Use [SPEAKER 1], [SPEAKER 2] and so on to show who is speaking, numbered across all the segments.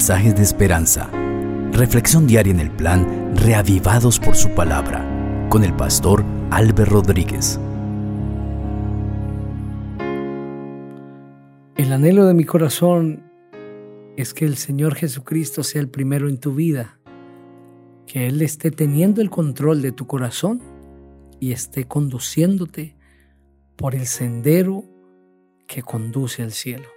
[SPEAKER 1] mensajes de esperanza. Reflexión diaria en el plan Reavivados por su palabra con el pastor Álvaro Rodríguez.
[SPEAKER 2] El anhelo de mi corazón es que el Señor Jesucristo sea el primero en tu vida, que Él esté teniendo el control de tu corazón y esté conduciéndote por el sendero que conduce al cielo.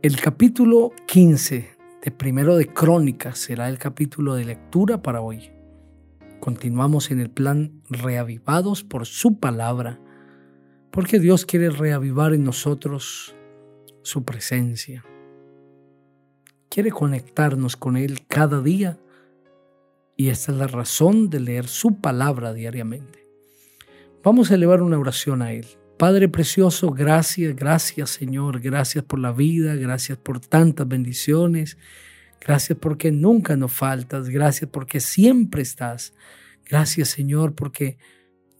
[SPEAKER 2] El capítulo 15 de Primero de Crónicas será el capítulo de lectura para hoy. Continuamos en el plan reavivados por su palabra, porque Dios quiere reavivar en nosotros su presencia. Quiere conectarnos con Él cada día y esta es la razón de leer su palabra diariamente. Vamos a elevar una oración a Él. Padre precioso, gracias, gracias Señor, gracias por la vida, gracias por tantas bendiciones, gracias porque nunca nos faltas, gracias porque siempre estás, gracias Señor porque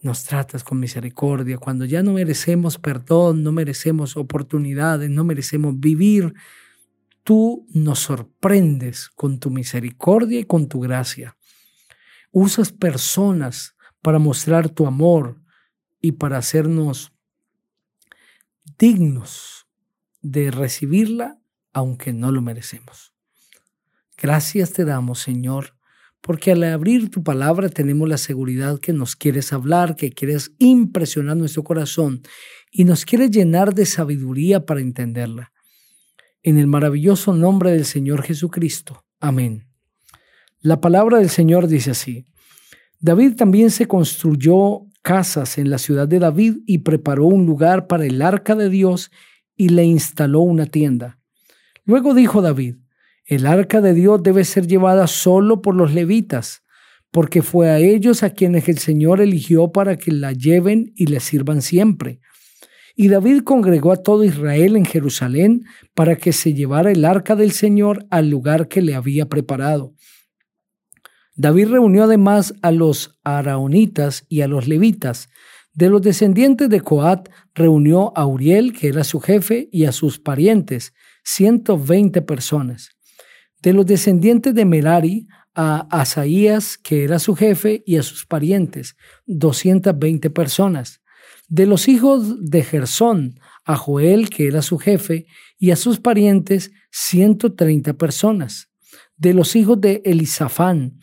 [SPEAKER 2] nos tratas con misericordia cuando ya no merecemos perdón, no merecemos oportunidades, no merecemos vivir. Tú nos sorprendes con tu misericordia y con tu gracia. Usas personas para mostrar tu amor y para hacernos dignos de recibirla aunque no lo merecemos. Gracias te damos, Señor, porque al abrir tu palabra tenemos la seguridad que nos quieres hablar, que quieres impresionar nuestro corazón y nos quieres llenar de sabiduría para entenderla. En el maravilloso nombre del Señor Jesucristo. Amén. La palabra del Señor dice así. David también se construyó casas en la ciudad de David y preparó un lugar para el arca de Dios y le instaló una tienda. Luego dijo David, el arca de Dios debe ser llevada solo por los levitas, porque fue a ellos a quienes el Señor eligió para que la lleven y le sirvan siempre. Y David congregó a todo Israel en Jerusalén para que se llevara el arca del Señor al lugar que le había preparado. David reunió además a los araonitas y a los levitas. De los descendientes de Coat reunió a Uriel, que era su jefe, y a sus parientes, 120 personas. De los descendientes de Merari, a Asaías, que era su jefe, y a sus parientes, 220 personas. De los hijos de Gersón, a Joel, que era su jefe, y a sus parientes, 130 personas. De los hijos de Elisafán,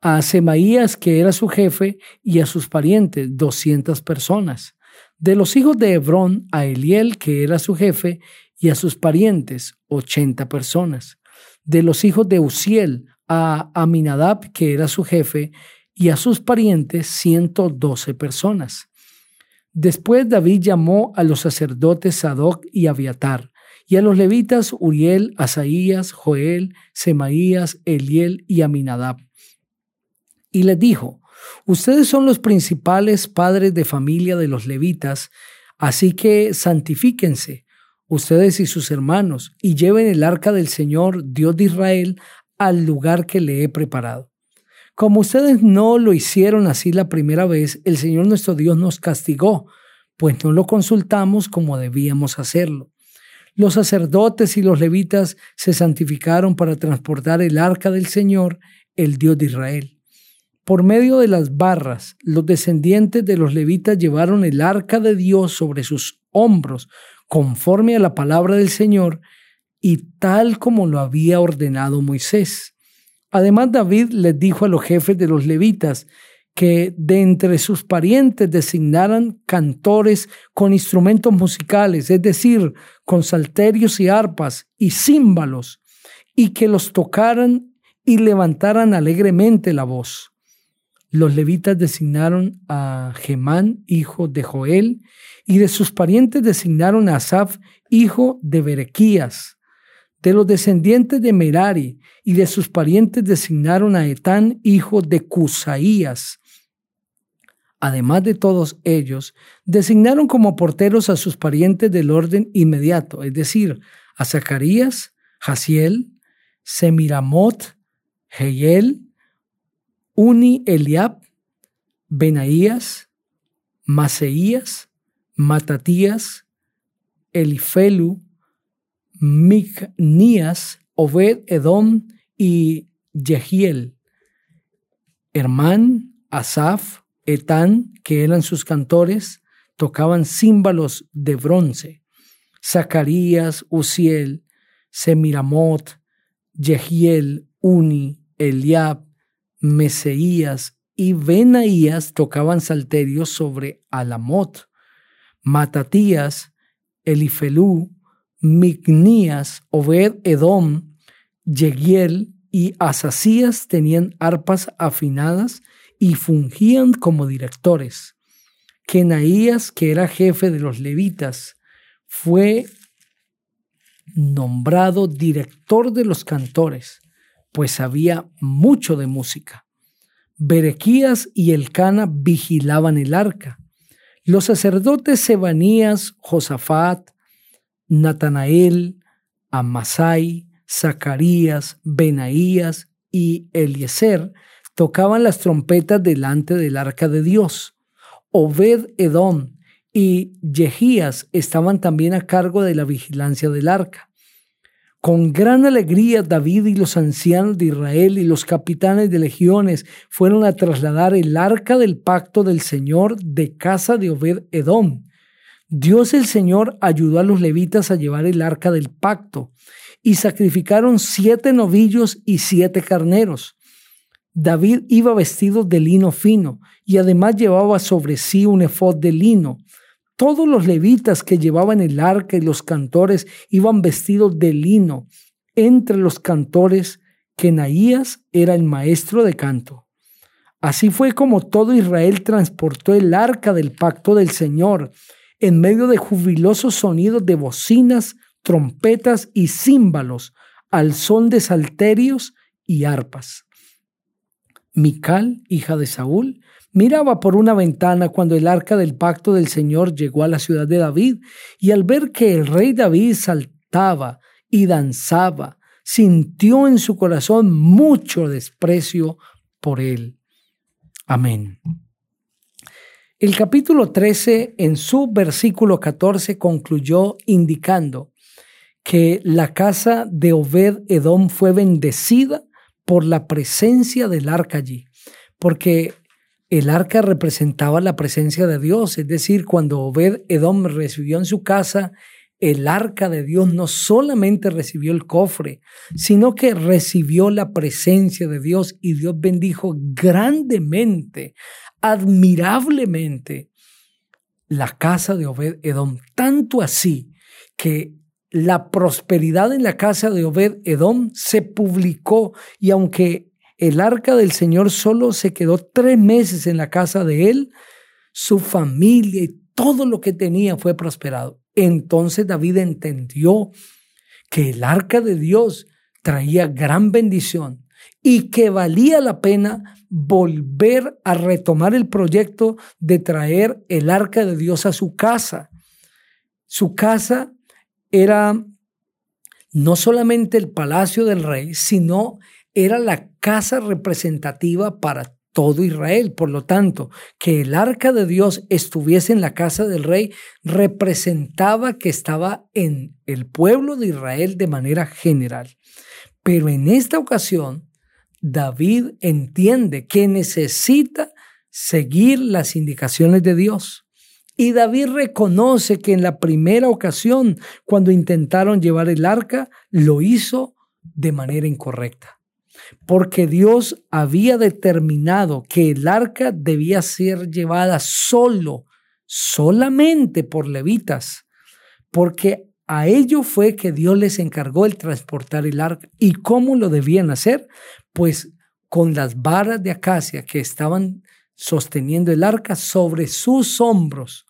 [SPEAKER 2] a Semaías, que era su jefe, y a sus parientes, 200 personas. De los hijos de Hebrón, a Eliel, que era su jefe, y a sus parientes, 80 personas. De los hijos de Uziel, a Aminadab, que era su jefe, y a sus parientes, 112 personas. Después David llamó a los sacerdotes Sadoc y Abiatar, y a los levitas Uriel, Asaías, Joel, Semaías, Eliel y Aminadab y les dijo, ustedes son los principales padres de familia de los levitas, así que santifíquense, ustedes y sus hermanos, y lleven el arca del Señor, Dios de Israel, al lugar que le he preparado. Como ustedes no lo hicieron así la primera vez, el Señor nuestro Dios nos castigó, pues no lo consultamos como debíamos hacerlo. Los sacerdotes y los levitas se santificaron para transportar el arca del Señor, el Dios de Israel. Por medio de las barras, los descendientes de los levitas llevaron el arca de Dios sobre sus hombros, conforme a la palabra del Señor, y tal como lo había ordenado Moisés. Además, David les dijo a los jefes de los levitas que de entre sus parientes designaran cantores con instrumentos musicales, es decir, con salterios y arpas y címbalos, y que los tocaran y levantaran alegremente la voz. Los levitas designaron a Gemán, hijo de Joel, y de sus parientes designaron a Asaf, hijo de Berequías. De los descendientes de Merari y de sus parientes designaron a Etán, hijo de Cusaías. Además de todos ellos, designaron como porteros a sus parientes del orden inmediato, es decir, a Zacarías, Jaciel, Semiramot, Heyel, Uni Eliab, Benaías, Maseías, Matatías, Elifelu, Micnías, Obed Edom y Jehiel, Hermán, Asaf, Etán, que eran sus cantores, tocaban címbalos de bronce. Zacarías, Uziel, Semiramot, Jehiel, Uni, Eliab, Meseías y Benaías tocaban salterios sobre Alamot. Matatías, Elifelú, Mignías, Obed Edom, Yegiel y Asasías tenían arpas afinadas y fungían como directores. Kenaías, que era jefe de los levitas, fue nombrado director de los cantores, pues sabía mucho de música. Berequías y Elcana vigilaban el arca. Los sacerdotes Sebanías, Josafat, Natanael, Amasai, Zacarías, Benaías y Eliezer tocaban las trompetas delante del arca de Dios. Obed Edom y Yehías estaban también a cargo de la vigilancia del arca. Con gran alegría David y los ancianos de Israel y los capitanes de legiones fueron a trasladar el arca del pacto del Señor de casa de Obed Edom. Dios el Señor ayudó a los levitas a llevar el arca del pacto y sacrificaron siete novillos y siete carneros. David iba vestido de lino fino y además llevaba sobre sí un efod de lino. Todos los levitas que llevaban el arca y los cantores iban vestidos de lino. Entre los cantores, Kenaías era el maestro de canto. Así fue como todo Israel transportó el arca del pacto del Señor en medio de jubilosos sonidos de bocinas, trompetas y címbalos, al son de salterios y arpas. Mical, hija de Saúl, miraba por una ventana cuando el arca del pacto del Señor llegó a la ciudad de David, y al ver que el rey David saltaba y danzaba, sintió en su corazón mucho desprecio por él. Amén. El capítulo 13, en su versículo 14, concluyó indicando que la casa de Obed Edom fue bendecida por la presencia del arca allí, porque el arca representaba la presencia de Dios, es decir, cuando Obed Edom recibió en su casa el arca de Dios, no solamente recibió el cofre, sino que recibió la presencia de Dios y Dios bendijo grandemente, admirablemente la casa de Obed Edom, tanto así que la prosperidad en la casa de Obed Edom se publicó y aunque el arca del Señor solo se quedó tres meses en la casa de él, su familia y todo lo que tenía fue prosperado. Entonces David entendió que el arca de Dios traía gran bendición y que valía la pena volver a retomar el proyecto de traer el arca de Dios a su casa. Su casa era no solamente el palacio del rey, sino era la casa representativa para todo Israel. Por lo tanto, que el arca de Dios estuviese en la casa del rey representaba que estaba en el pueblo de Israel de manera general. Pero en esta ocasión, David entiende que necesita seguir las indicaciones de Dios. Y David reconoce que en la primera ocasión, cuando intentaron llevar el arca, lo hizo de manera incorrecta. Porque Dios había determinado que el arca debía ser llevada solo, solamente por levitas, porque a ello fue que Dios les encargó el transportar el arca. ¿Y cómo lo debían hacer? Pues con las varas de acacia que estaban sosteniendo el arca sobre sus hombros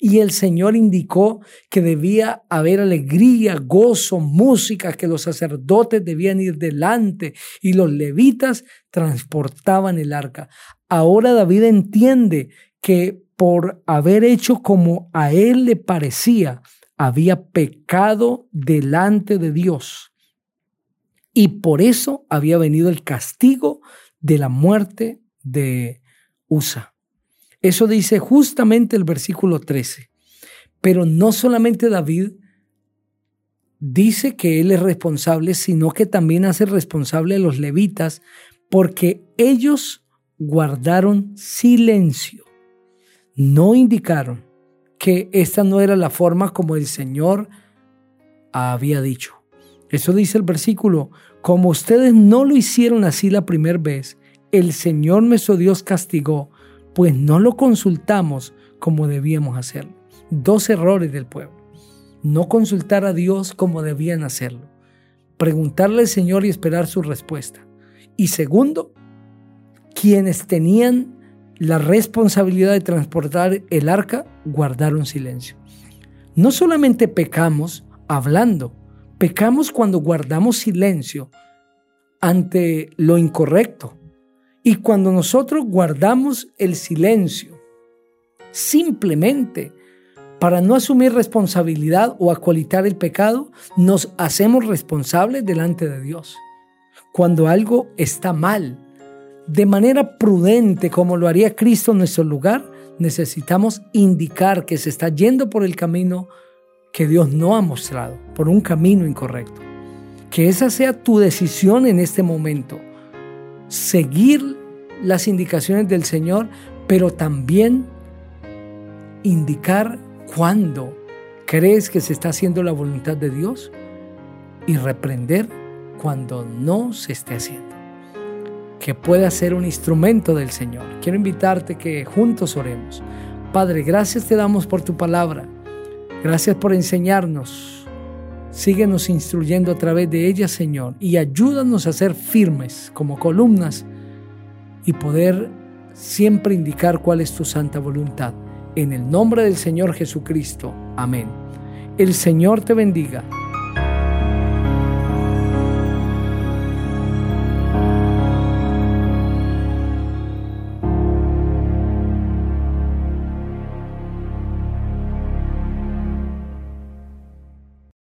[SPEAKER 2] y el Señor indicó que debía haber alegría, gozo, música, que los sacerdotes debían ir delante y los levitas transportaban el arca. Ahora David entiende que por haber hecho como a él le parecía, había pecado delante de Dios. Y por eso había venido el castigo de la muerte de Usa. Eso dice justamente el versículo 13. Pero no solamente David dice que Él es responsable, sino que también hace responsable a los levitas porque ellos guardaron silencio. No indicaron que esta no era la forma como el Señor había dicho. Eso dice el versículo, como ustedes no lo hicieron así la primera vez, el Señor nuestro Dios castigó, pues no lo consultamos como debíamos hacerlo. Dos errores del pueblo. No consultar a Dios como debían hacerlo. Preguntarle al Señor y esperar su respuesta. Y segundo, quienes tenían la responsabilidad de transportar el arca guardaron silencio. No solamente pecamos hablando, pecamos cuando guardamos silencio ante lo incorrecto. Y cuando nosotros guardamos el silencio, simplemente para no asumir responsabilidad o acualitar el pecado, nos hacemos responsables delante de Dios. Cuando algo está mal, de manera prudente, como lo haría Cristo en nuestro lugar, necesitamos indicar que se está yendo por el camino que Dios no ha mostrado, por un camino incorrecto. Que esa sea tu decisión en este momento. Seguir las indicaciones del Señor, pero también indicar cuándo crees que se está haciendo la voluntad de Dios y reprender cuando no se esté haciendo que pueda ser un instrumento del Señor. Quiero invitarte que juntos oremos. Padre, gracias te damos por tu palabra. Gracias por enseñarnos. Síguenos instruyendo a través de ella, Señor, y ayúdanos a ser firmes como columnas y poder siempre indicar cuál es tu santa voluntad. En el nombre del Señor Jesucristo. Amén. El Señor te bendiga